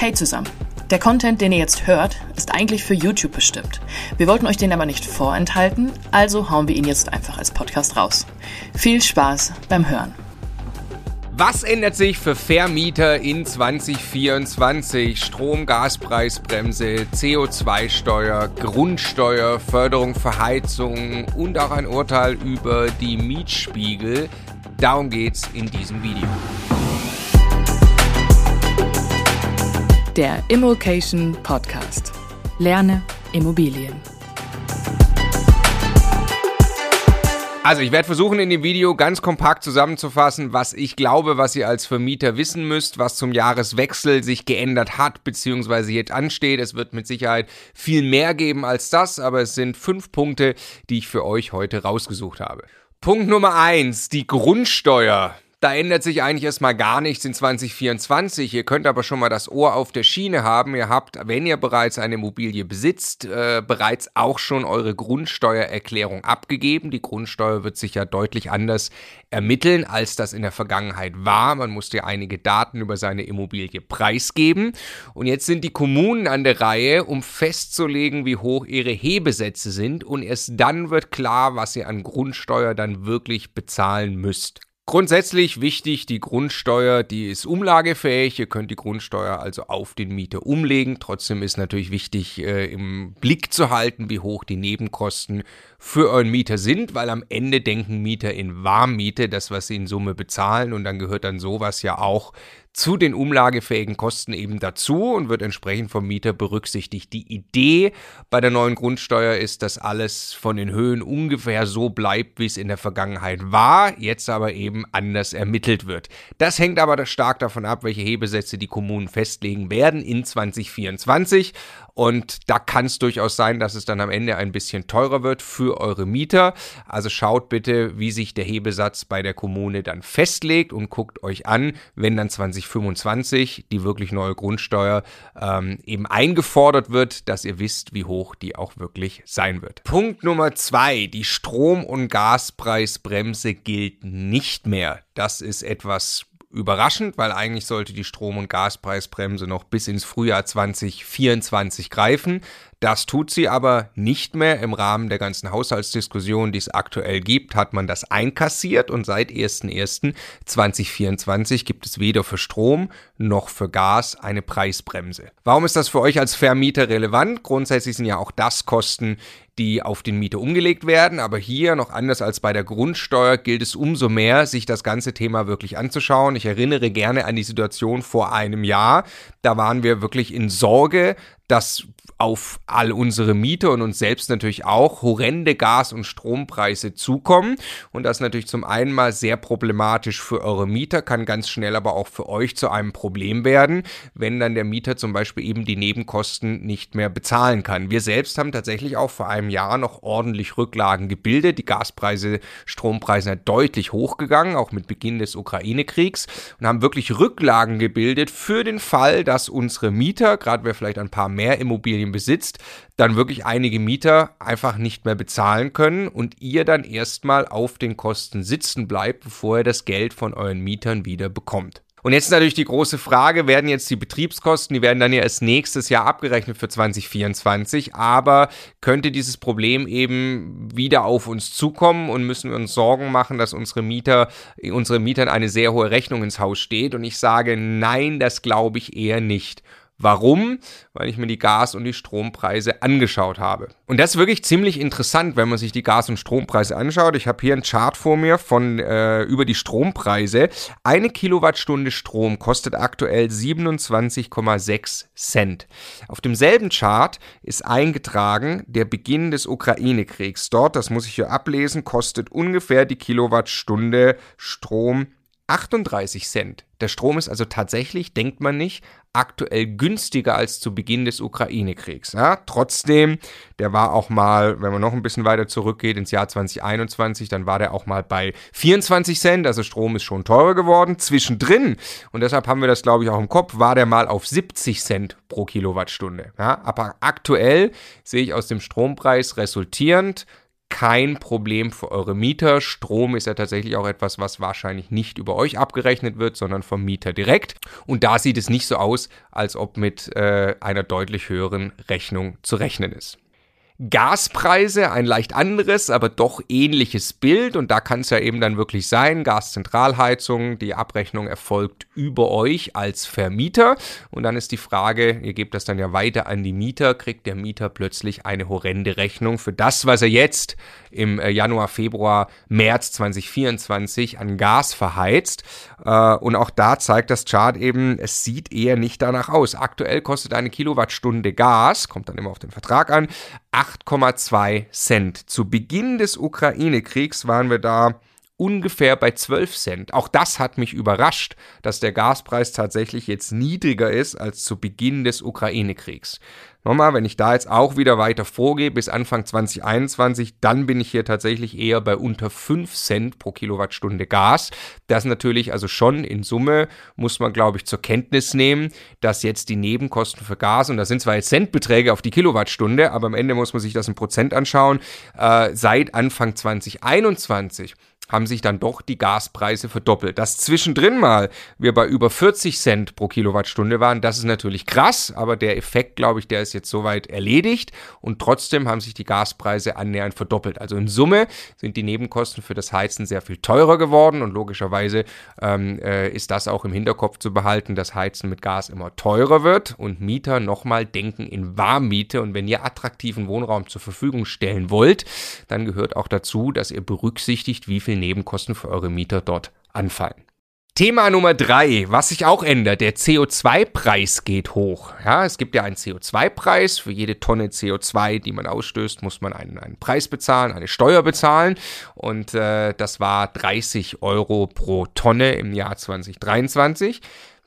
Hey zusammen. Der Content, den ihr jetzt hört, ist eigentlich für YouTube bestimmt. Wir wollten euch den aber nicht vorenthalten, also hauen wir ihn jetzt einfach als Podcast raus. Viel Spaß beim Hören. Was ändert sich für Vermieter in 2024? Strom, Gaspreisbremse, CO2-Steuer, Grundsteuer, Förderung für Heizung und auch ein Urteil über die Mietspiegel. Darum geht's in diesem Video. Der Immokation Podcast. Lerne Immobilien. Also ich werde versuchen in dem Video ganz kompakt zusammenzufassen, was ich glaube, was ihr als Vermieter wissen müsst, was zum Jahreswechsel sich geändert hat bzw. jetzt ansteht. Es wird mit Sicherheit viel mehr geben als das, aber es sind fünf Punkte, die ich für euch heute rausgesucht habe. Punkt Nummer eins: die Grundsteuer. Da ändert sich eigentlich erstmal gar nichts in 2024. Ihr könnt aber schon mal das Ohr auf der Schiene haben. Ihr habt, wenn ihr bereits eine Immobilie besitzt, äh, bereits auch schon eure Grundsteuererklärung abgegeben. Die Grundsteuer wird sich ja deutlich anders ermitteln, als das in der Vergangenheit war. Man musste ja einige Daten über seine Immobilie preisgeben. Und jetzt sind die Kommunen an der Reihe, um festzulegen, wie hoch ihre Hebesätze sind. Und erst dann wird klar, was ihr an Grundsteuer dann wirklich bezahlen müsst. Grundsätzlich wichtig, die Grundsteuer, die ist umlagefähig. Ihr könnt die Grundsteuer also auf den Mieter umlegen. Trotzdem ist natürlich wichtig, äh, im Blick zu halten, wie hoch die Nebenkosten für euren Mieter sind, weil am Ende denken Mieter in Warmmiete, das, was sie in Summe bezahlen. Und dann gehört dann sowas ja auch zu den umlagefähigen Kosten eben dazu und wird entsprechend vom Mieter berücksichtigt. Die Idee bei der neuen Grundsteuer ist, dass alles von den Höhen ungefähr so bleibt, wie es in der Vergangenheit war, jetzt aber eben anders ermittelt wird. Das hängt aber stark davon ab, welche Hebesätze die Kommunen festlegen werden in 2024 und da kann es durchaus sein, dass es dann am Ende ein bisschen teurer wird für eure Mieter. Also schaut bitte, wie sich der Hebesatz bei der Kommune dann festlegt und guckt euch an, wenn dann 2025 die wirklich neue Grundsteuer ähm, eben eingefordert wird, dass ihr wisst, wie hoch die auch wirklich sein wird. Punkt Nummer zwei, die Strom- und Gaspreisbremse gilt nicht mehr. Das ist etwas überraschend, weil eigentlich sollte die Strom- und Gaspreisbremse noch bis ins Frühjahr 2024 greifen. Das tut sie aber nicht mehr. Im Rahmen der ganzen Haushaltsdiskussion, die es aktuell gibt, hat man das einkassiert und seit 01.01.2024 gibt es weder für Strom noch für Gas eine Preisbremse. Warum ist das für euch als Vermieter relevant? Grundsätzlich sind ja auch das Kosten, die auf den Mieter umgelegt werden. Aber hier, noch anders als bei der Grundsteuer, gilt es umso mehr, sich das ganze Thema wirklich anzuschauen. Ich erinnere gerne an die Situation vor einem Jahr. Da waren wir wirklich in Sorge, dass auf all unsere Mieter und uns selbst natürlich auch horrende Gas- und Strompreise zukommen. Und das natürlich zum einen mal sehr problematisch für eure Mieter, kann ganz schnell aber auch für euch zu einem Problem werden, wenn dann der Mieter zum Beispiel eben die Nebenkosten nicht mehr bezahlen kann. Wir selbst haben tatsächlich auch vor einem Jahr noch ordentlich Rücklagen gebildet. Die Gaspreise, Strompreise sind deutlich hochgegangen, auch mit Beginn des Ukraine-Kriegs und haben wirklich Rücklagen gebildet für den Fall, dass unsere Mieter, gerade wer vielleicht ein paar mehr Immobilien besitzt, dann wirklich einige Mieter einfach nicht mehr bezahlen können und ihr dann erstmal auf den Kosten sitzen bleibt, bevor ihr das Geld von euren Mietern wieder bekommt. Und jetzt ist natürlich die große Frage, werden jetzt die Betriebskosten, die werden dann ja erst nächstes Jahr abgerechnet für 2024, aber könnte dieses Problem eben wieder auf uns zukommen und müssen wir uns Sorgen machen, dass unsere Mieter, unsere Mietern eine sehr hohe Rechnung ins Haus steht? Und ich sage, nein, das glaube ich eher nicht. Warum? Weil ich mir die Gas- und die Strompreise angeschaut habe. Und das ist wirklich ziemlich interessant, wenn man sich die Gas- und Strompreise anschaut. Ich habe hier einen Chart vor mir von äh, über die Strompreise. Eine Kilowattstunde Strom kostet aktuell 27,6 Cent. Auf demselben Chart ist eingetragen der Beginn des Ukraine-Kriegs. Dort, das muss ich hier ablesen, kostet ungefähr die Kilowattstunde Strom 38 Cent. Der Strom ist also tatsächlich, denkt man nicht, aktuell günstiger als zu Beginn des Ukraine-Kriegs. Ja, trotzdem, der war auch mal, wenn man noch ein bisschen weiter zurückgeht ins Jahr 2021, dann war der auch mal bei 24 Cent, also Strom ist schon teurer geworden. Zwischendrin, und deshalb haben wir das glaube ich auch im Kopf, war der mal auf 70 Cent pro Kilowattstunde. Ja, aber aktuell sehe ich aus dem Strompreis resultierend kein Problem für eure Mieter. Strom ist ja tatsächlich auch etwas, was wahrscheinlich nicht über euch abgerechnet wird, sondern vom Mieter direkt. Und da sieht es nicht so aus, als ob mit äh, einer deutlich höheren Rechnung zu rechnen ist. Gaspreise, ein leicht anderes, aber doch ähnliches Bild. Und da kann es ja eben dann wirklich sein, Gaszentralheizung, die Abrechnung erfolgt über euch als Vermieter. Und dann ist die Frage, ihr gebt das dann ja weiter an die Mieter, kriegt der Mieter plötzlich eine horrende Rechnung für das, was er jetzt im äh, Januar, Februar, März 2024 an Gas verheizt. Äh, und auch da zeigt das Chart eben, es sieht eher nicht danach aus. Aktuell kostet eine Kilowattstunde Gas, kommt dann immer auf den Vertrag an, 8,2 Cent. Zu Beginn des Ukraine-Kriegs waren wir da ungefähr bei 12 Cent. Auch das hat mich überrascht, dass der Gaspreis tatsächlich jetzt niedriger ist als zu Beginn des Ukraine-Kriegs. Nochmal, wenn ich da jetzt auch wieder weiter vorgehe bis Anfang 2021, dann bin ich hier tatsächlich eher bei unter 5 Cent pro Kilowattstunde Gas. Das natürlich also schon in Summe muss man, glaube ich, zur Kenntnis nehmen, dass jetzt die Nebenkosten für Gas, und das sind zwar jetzt Centbeträge auf die Kilowattstunde, aber am Ende muss man sich das in Prozent anschauen, äh, seit Anfang 2021 haben sich dann doch die Gaspreise verdoppelt. Dass zwischendrin mal wir bei über 40 Cent pro Kilowattstunde waren, das ist natürlich krass, aber der Effekt, glaube ich, der ist jetzt soweit erledigt und trotzdem haben sich die Gaspreise annähernd verdoppelt. Also in Summe sind die Nebenkosten für das Heizen sehr viel teurer geworden und logischerweise ähm, äh, ist das auch im Hinterkopf zu behalten, dass Heizen mit Gas immer teurer wird und Mieter nochmal denken in Warmmiete und wenn ihr attraktiven Wohnraum zur Verfügung stellen wollt, dann gehört auch dazu, dass ihr berücksichtigt, wie viel Nebenkosten für eure Mieter dort anfallen. Thema Nummer drei, was sich auch ändert, der CO2-Preis geht hoch. Ja, es gibt ja einen CO2-Preis. Für jede Tonne CO2, die man ausstößt, muss man einen, einen Preis bezahlen, eine Steuer bezahlen. Und äh, das war 30 Euro pro Tonne im Jahr 2023.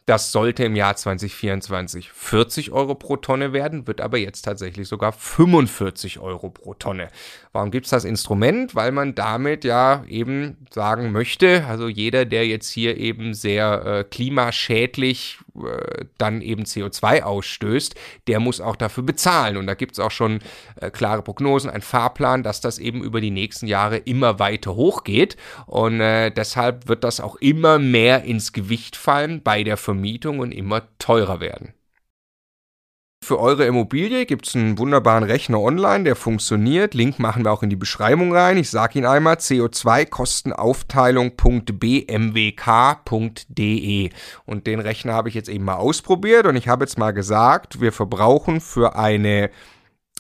Das sollte im Jahr 2024 40 Euro pro Tonne werden, wird aber jetzt tatsächlich sogar 45 Euro pro Tonne. Warum gibt es das Instrument? Weil man damit ja eben sagen möchte, also jeder, der jetzt hier eben sehr äh, klimaschädlich dann eben CO2 ausstößt, der muss auch dafür bezahlen. Und da gibt es auch schon äh, klare Prognosen, ein Fahrplan, dass das eben über die nächsten Jahre immer weiter hochgeht. Und äh, deshalb wird das auch immer mehr ins Gewicht fallen bei der Vermietung und immer teurer werden. Für eure Immobilie gibt es einen wunderbaren Rechner online, der funktioniert. Link machen wir auch in die Beschreibung rein. Ich sage ihn einmal: co2kostenaufteilung.bmwk.de. Und den Rechner habe ich jetzt eben mal ausprobiert und ich habe jetzt mal gesagt, wir verbrauchen für eine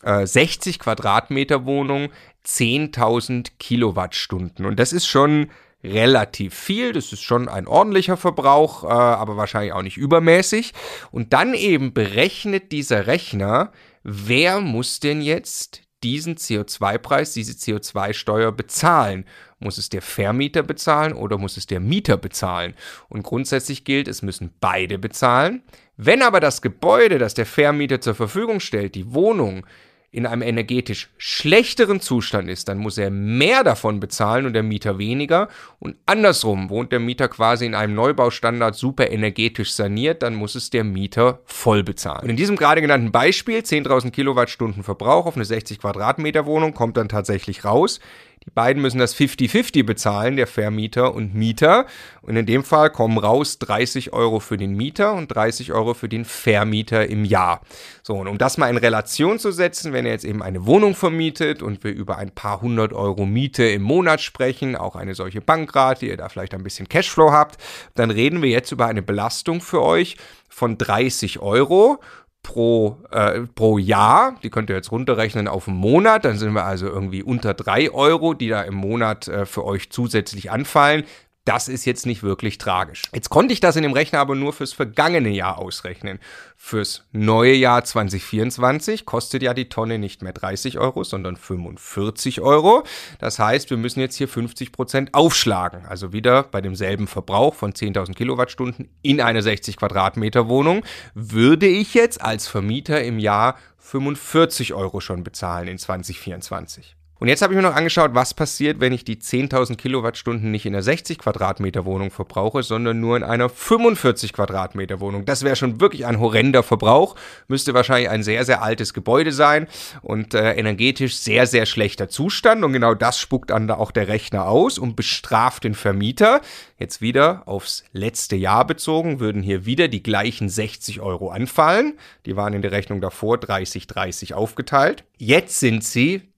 äh, 60 Quadratmeter Wohnung 10.000 Kilowattstunden. Und das ist schon relativ viel. Das ist schon ein ordentlicher Verbrauch, äh, aber wahrscheinlich auch nicht übermäßig. Und dann eben berechnet dieser Rechner, wer muss denn jetzt diesen CO2-Preis, diese CO2-Steuer bezahlen? Muss es der Vermieter bezahlen oder muss es der Mieter bezahlen? Und grundsätzlich gilt, es müssen beide bezahlen. Wenn aber das Gebäude, das der Vermieter zur Verfügung stellt, die Wohnung, in einem energetisch schlechteren Zustand ist, dann muss er mehr davon bezahlen und der Mieter weniger. Und andersrum, wohnt der Mieter quasi in einem Neubaustandard super energetisch saniert, dann muss es der Mieter voll bezahlen. Und in diesem gerade genannten Beispiel, 10.000 Kilowattstunden Verbrauch auf eine 60 Quadratmeter Wohnung, kommt dann tatsächlich raus. Die beiden müssen das 50-50 bezahlen, der Vermieter und Mieter. Und in dem Fall kommen raus 30 Euro für den Mieter und 30 Euro für den Vermieter im Jahr. So, und um das mal in Relation zu setzen, wenn er jetzt eben eine Wohnung vermietet und wir über ein paar hundert Euro Miete im Monat sprechen, auch eine solche Bankrate, ihr da vielleicht ein bisschen Cashflow habt, dann reden wir jetzt über eine Belastung für euch von 30 Euro pro, äh, pro Jahr. Die könnt ihr jetzt runterrechnen auf einen Monat. Dann sind wir also irgendwie unter drei Euro, die da im Monat äh, für euch zusätzlich anfallen. Das ist jetzt nicht wirklich tragisch. Jetzt konnte ich das in dem Rechner aber nur fürs vergangene Jahr ausrechnen. Fürs neue Jahr 2024 kostet ja die Tonne nicht mehr 30 Euro, sondern 45 Euro. Das heißt, wir müssen jetzt hier 50 Prozent aufschlagen. Also wieder bei demselben Verbrauch von 10.000 Kilowattstunden in eine 60 Quadratmeter Wohnung würde ich jetzt als Vermieter im Jahr 45 Euro schon bezahlen in 2024. Und jetzt habe ich mir noch angeschaut, was passiert, wenn ich die 10.000 Kilowattstunden nicht in einer 60 Quadratmeter Wohnung verbrauche, sondern nur in einer 45 Quadratmeter Wohnung. Das wäre schon wirklich ein horrender Verbrauch, müsste wahrscheinlich ein sehr, sehr altes Gebäude sein und äh, energetisch sehr, sehr schlechter Zustand. Und genau das spuckt dann da auch der Rechner aus und bestraft den Vermieter. Jetzt wieder aufs letzte Jahr bezogen, würden hier wieder die gleichen 60 Euro anfallen. Die waren in der Rechnung davor 30, 30 aufgeteilt. Jetzt sind sie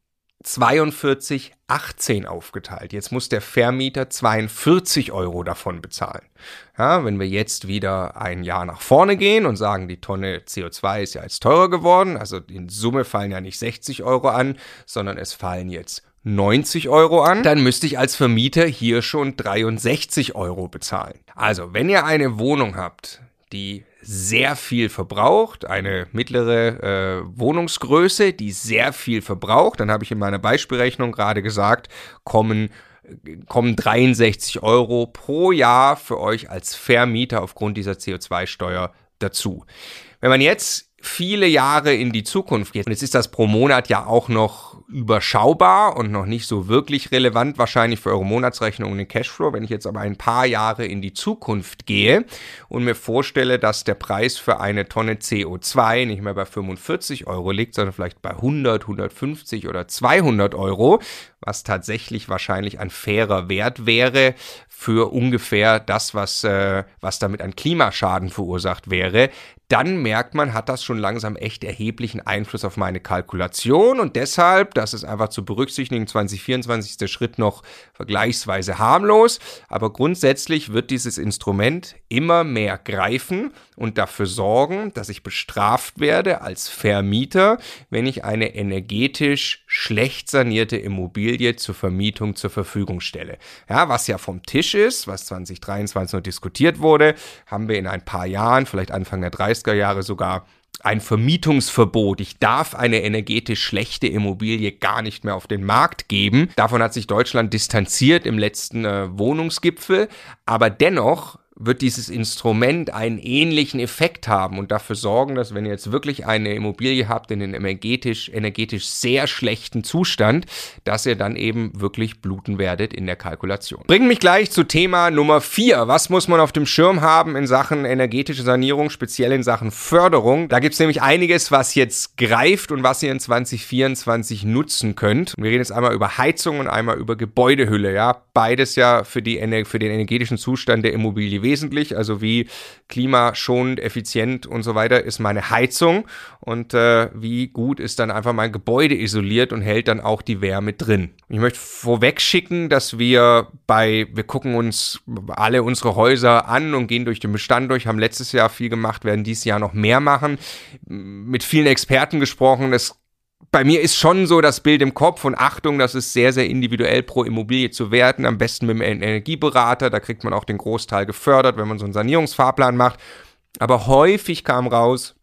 42, 18 aufgeteilt. Jetzt muss der Vermieter 42 Euro davon bezahlen. Ja, wenn wir jetzt wieder ein Jahr nach vorne gehen und sagen, die Tonne CO2 ist ja jetzt teurer geworden, also in Summe fallen ja nicht 60 Euro an, sondern es fallen jetzt 90 Euro an, dann müsste ich als Vermieter hier schon 63 Euro bezahlen. Also, wenn ihr eine Wohnung habt, die sehr viel verbraucht, eine mittlere äh, Wohnungsgröße, die sehr viel verbraucht, dann habe ich in meiner Beispielrechnung gerade gesagt, kommen kommen 63 Euro pro Jahr für euch als Vermieter aufgrund dieser CO2-Steuer dazu. Wenn man jetzt viele Jahre in die Zukunft geht, und jetzt ist das pro Monat ja auch noch überschaubar und noch nicht so wirklich relevant wahrscheinlich für eure Monatsrechnung und den Cashflow. Wenn ich jetzt aber ein paar Jahre in die Zukunft gehe und mir vorstelle, dass der Preis für eine Tonne CO2 nicht mehr bei 45 Euro liegt, sondern vielleicht bei 100, 150 oder 200 Euro, was tatsächlich wahrscheinlich ein fairer Wert wäre für ungefähr das, was, äh, was damit an Klimaschaden verursacht wäre, dann merkt man, hat das schon langsam echt erheblichen Einfluss auf meine Kalkulation und deshalb, das ist einfach zu berücksichtigen, 2024 ist der Schritt noch vergleichsweise harmlos, aber grundsätzlich wird dieses Instrument immer mehr greifen und dafür sorgen, dass ich bestraft werde als Vermieter, wenn ich eine energetisch schlecht sanierte Immobilie zur Vermietung zur Verfügung stelle. Ja, was ja vom Tisch ist, was 2023 noch diskutiert wurde, haben wir in ein paar Jahren, vielleicht Anfang der 30er Jahre sogar ein Vermietungsverbot. Ich darf eine energetisch schlechte Immobilie gar nicht mehr auf den Markt geben. Davon hat sich Deutschland distanziert im letzten äh, Wohnungsgipfel. Aber dennoch wird dieses Instrument einen ähnlichen Effekt haben und dafür sorgen, dass wenn ihr jetzt wirklich eine Immobilie habt in einem energetisch, energetisch sehr schlechten Zustand, dass ihr dann eben wirklich bluten werdet in der Kalkulation. Bringen mich gleich zu Thema Nummer vier. Was muss man auf dem Schirm haben in Sachen energetische Sanierung, speziell in Sachen Förderung? Da gibt es nämlich einiges, was jetzt greift und was ihr in 2024 nutzen könnt. wir reden jetzt einmal über Heizung und einmal über Gebäudehülle. Ja, beides ja für, die, für den energetischen Zustand der Immobilie wesentlich, also wie klimaschonend, effizient und so weiter ist meine Heizung und äh, wie gut ist dann einfach mein Gebäude isoliert und hält dann auch die Wärme drin. Ich möchte vorweg schicken, dass wir bei, wir gucken uns alle unsere Häuser an und gehen durch den Bestand durch, haben letztes Jahr viel gemacht, werden dieses Jahr noch mehr machen, mit vielen Experten gesprochen. Es bei mir ist schon so das Bild im Kopf und Achtung, das ist sehr, sehr individuell pro Immobilie zu werten. Am besten mit einem Energieberater, da kriegt man auch den Großteil gefördert, wenn man so einen Sanierungsfahrplan macht. Aber häufig kam raus,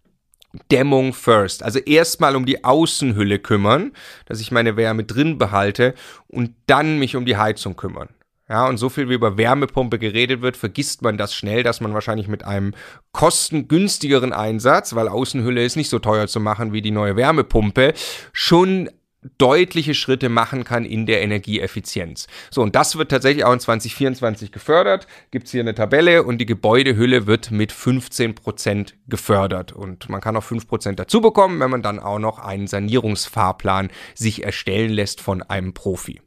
Dämmung first. Also erstmal um die Außenhülle kümmern, dass ich meine Wärme drin behalte und dann mich um die Heizung kümmern. Ja, und so viel wie über Wärmepumpe geredet wird, vergisst man das schnell, dass man wahrscheinlich mit einem kostengünstigeren Einsatz, weil Außenhülle ist nicht so teuer zu machen wie die neue Wärmepumpe, schon deutliche Schritte machen kann in der Energieeffizienz. So, und das wird tatsächlich auch in 2024 gefördert. Gibt es hier eine Tabelle und die Gebäudehülle wird mit 15 Prozent gefördert. Und man kann auch 5% dazu bekommen, wenn man dann auch noch einen Sanierungsfahrplan sich erstellen lässt von einem Profi.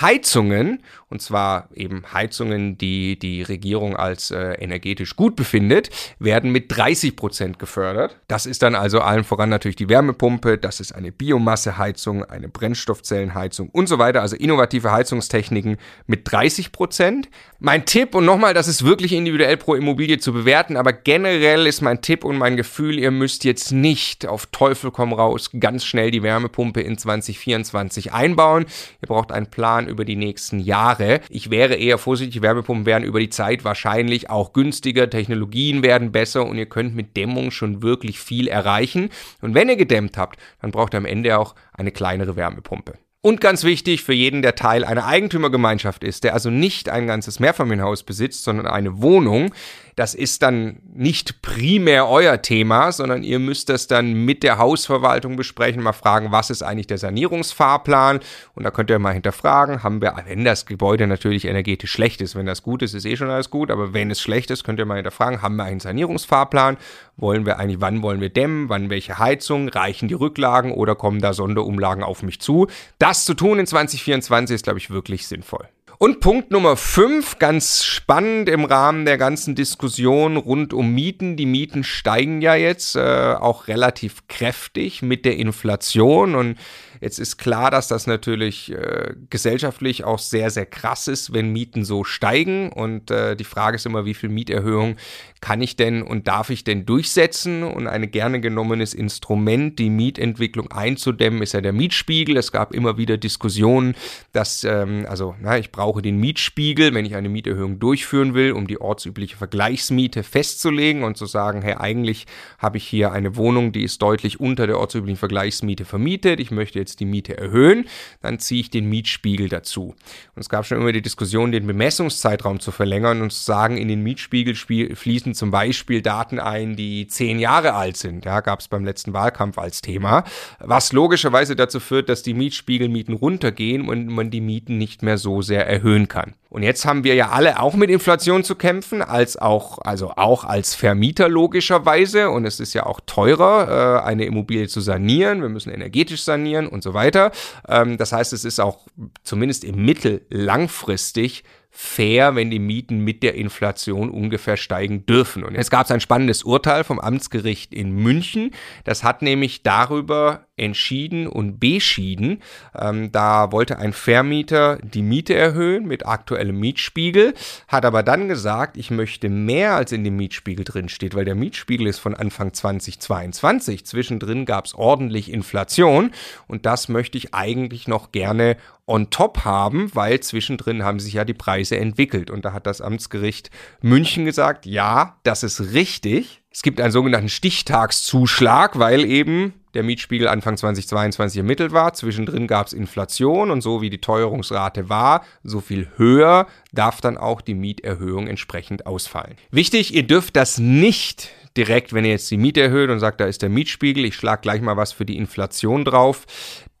Heizungen, und zwar eben Heizungen, die die Regierung als äh, energetisch gut befindet, werden mit 30 Prozent gefördert. Das ist dann also allen voran natürlich die Wärmepumpe, das ist eine Biomasseheizung, eine Brennstoffzellenheizung und so weiter, also innovative Heizungstechniken mit 30 Prozent. Mein Tipp, und nochmal, das ist wirklich individuell pro Immobilie zu bewerten, aber generell ist mein Tipp und mein Gefühl, ihr müsst jetzt nicht auf Teufel komm raus ganz schnell die Wärmepumpe in 2024 einbauen. Ihr braucht einen Plan Plan über die nächsten Jahre. Ich wäre eher vorsichtig, Wärmepumpen werden über die Zeit wahrscheinlich auch günstiger, Technologien werden besser und ihr könnt mit Dämmung schon wirklich viel erreichen. Und wenn ihr gedämmt habt, dann braucht ihr am Ende auch eine kleinere Wärmepumpe. Und ganz wichtig für jeden, der Teil einer Eigentümergemeinschaft ist, der also nicht ein ganzes Mehrfamilienhaus besitzt, sondern eine Wohnung, das ist dann nicht primär euer Thema, sondern ihr müsst das dann mit der Hausverwaltung besprechen, mal fragen, was ist eigentlich der Sanierungsfahrplan? Und da könnt ihr mal hinterfragen, haben wir, wenn das Gebäude natürlich energetisch schlecht ist, wenn das gut ist, ist eh schon alles gut, aber wenn es schlecht ist, könnt ihr mal hinterfragen, haben wir einen Sanierungsfahrplan, wollen wir eigentlich, wann wollen wir dämmen, wann welche Heizung, reichen die Rücklagen oder kommen da Sonderumlagen auf mich zu? Das zu tun in 2024 ist, glaube ich, wirklich sinnvoll. Und Punkt Nummer 5, ganz spannend im Rahmen der ganzen Diskussion rund um Mieten. Die Mieten steigen ja jetzt äh, auch relativ kräftig mit der Inflation und Jetzt ist klar, dass das natürlich äh, gesellschaftlich auch sehr, sehr krass ist, wenn Mieten so steigen. Und äh, die Frage ist immer, wie viel Mieterhöhung kann ich denn und darf ich denn durchsetzen? Und ein gerne genommenes Instrument, die Mietentwicklung einzudämmen, ist ja der Mietspiegel. Es gab immer wieder Diskussionen, dass, ähm, also, na, ich brauche den Mietspiegel, wenn ich eine Mieterhöhung durchführen will, um die ortsübliche Vergleichsmiete festzulegen und zu sagen, hey, eigentlich habe ich hier eine Wohnung, die ist deutlich unter der ortsüblichen Vergleichsmiete vermietet. Ich möchte jetzt die Miete erhöhen, dann ziehe ich den Mietspiegel dazu. Und es gab schon immer die Diskussion, den Bemessungszeitraum zu verlängern und zu sagen, in den Mietspiegel fließen zum Beispiel Daten ein, die zehn Jahre alt sind. Ja, gab es beim letzten Wahlkampf als Thema, was logischerweise dazu führt, dass die Mietspiegelmieten runtergehen und man die Mieten nicht mehr so sehr erhöhen kann. Und jetzt haben wir ja alle auch mit Inflation zu kämpfen, als auch, also auch als Vermieter logischerweise. Und es ist ja auch teurer, äh, eine Immobilie zu sanieren. Wir müssen energetisch sanieren und so weiter. Ähm, das heißt, es ist auch zumindest im Mittel langfristig fair, wenn die Mieten mit der Inflation ungefähr steigen dürfen. Und jetzt gab es ein spannendes Urteil vom Amtsgericht in München. Das hat nämlich darüber entschieden und beschieden. Ähm, da wollte ein Vermieter die Miete erhöhen mit aktuellem Mietspiegel, hat aber dann gesagt, ich möchte mehr als in dem Mietspiegel drin steht, weil der Mietspiegel ist von Anfang 2022. Zwischendrin gab es ordentlich Inflation und das möchte ich eigentlich noch gerne on top haben, weil zwischendrin haben sich ja die Preise entwickelt. Und da hat das Amtsgericht München gesagt, ja, das ist richtig. Es gibt einen sogenannten Stichtagszuschlag, weil eben der Mietspiegel Anfang 2022 ermittelt war. Zwischendrin gab es Inflation und so wie die Teuerungsrate war, so viel höher darf dann auch die Mieterhöhung entsprechend ausfallen. Wichtig, ihr dürft das nicht direkt, wenn ihr jetzt die Miete erhöht und sagt, da ist der Mietspiegel, ich schlage gleich mal was für die Inflation drauf.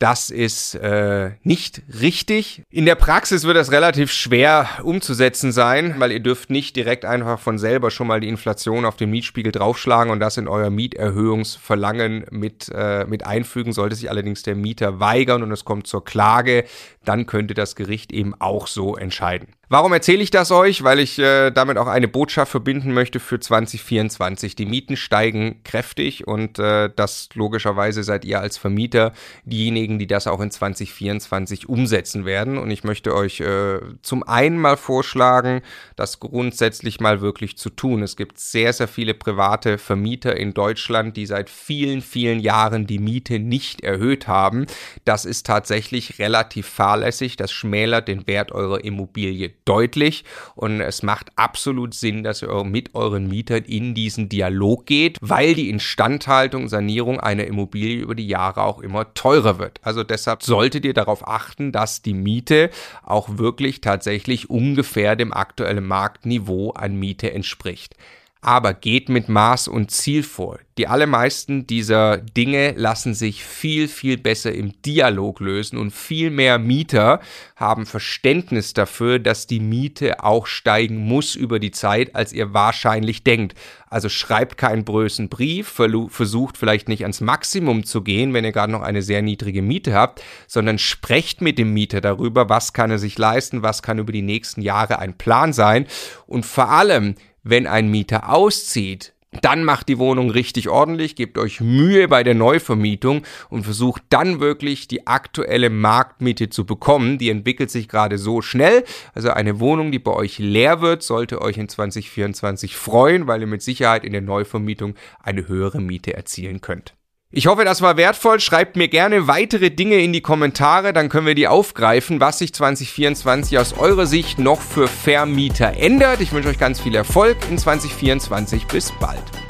Das ist äh, nicht richtig. In der Praxis wird das relativ schwer umzusetzen sein, weil ihr dürft nicht direkt einfach von selber schon mal die Inflation auf den Mietspiegel draufschlagen und das in euer Mieterhöhungsverlangen mit, äh, mit einfügen. Sollte sich allerdings der Mieter weigern und es kommt zur Klage, dann könnte das Gericht eben auch so entscheiden. Warum erzähle ich das euch? Weil ich äh, damit auch eine Botschaft verbinden möchte für 2024. Die Mieten steigen kräftig und äh, das logischerweise seid ihr als Vermieter diejenigen, die das auch in 2024 umsetzen werden. Und ich möchte euch äh, zum einen mal vorschlagen, das grundsätzlich mal wirklich zu tun. Es gibt sehr, sehr viele private Vermieter in Deutschland, die seit vielen, vielen Jahren die Miete nicht erhöht haben. Das ist tatsächlich relativ fahrlässig. Das schmälert den Wert eurer Immobilie deutlich und es macht absolut Sinn, dass ihr mit euren Mietern in diesen Dialog geht, weil die Instandhaltung, Sanierung einer Immobilie über die Jahre auch immer teurer wird. Also deshalb solltet ihr darauf achten, dass die Miete auch wirklich tatsächlich ungefähr dem aktuellen Marktniveau an Miete entspricht aber geht mit Maß und Ziel vor. Die allermeisten dieser Dinge lassen sich viel, viel besser im Dialog lösen und viel mehr Mieter haben Verständnis dafür, dass die Miete auch steigen muss über die Zeit, als ihr wahrscheinlich denkt. Also schreibt keinen bösen Brief, versucht vielleicht nicht ans Maximum zu gehen, wenn ihr gerade noch eine sehr niedrige Miete habt, sondern sprecht mit dem Mieter darüber, was kann er sich leisten, was kann über die nächsten Jahre ein Plan sein und vor allem, wenn ein Mieter auszieht, dann macht die Wohnung richtig ordentlich, gebt euch Mühe bei der Neuvermietung und versucht dann wirklich die aktuelle Marktmiete zu bekommen. Die entwickelt sich gerade so schnell. Also eine Wohnung, die bei euch leer wird, sollte euch in 2024 freuen, weil ihr mit Sicherheit in der Neuvermietung eine höhere Miete erzielen könnt. Ich hoffe, das war wertvoll. Schreibt mir gerne weitere Dinge in die Kommentare, dann können wir die aufgreifen, was sich 2024 aus eurer Sicht noch für Vermieter ändert. Ich wünsche euch ganz viel Erfolg in 2024. Bis bald.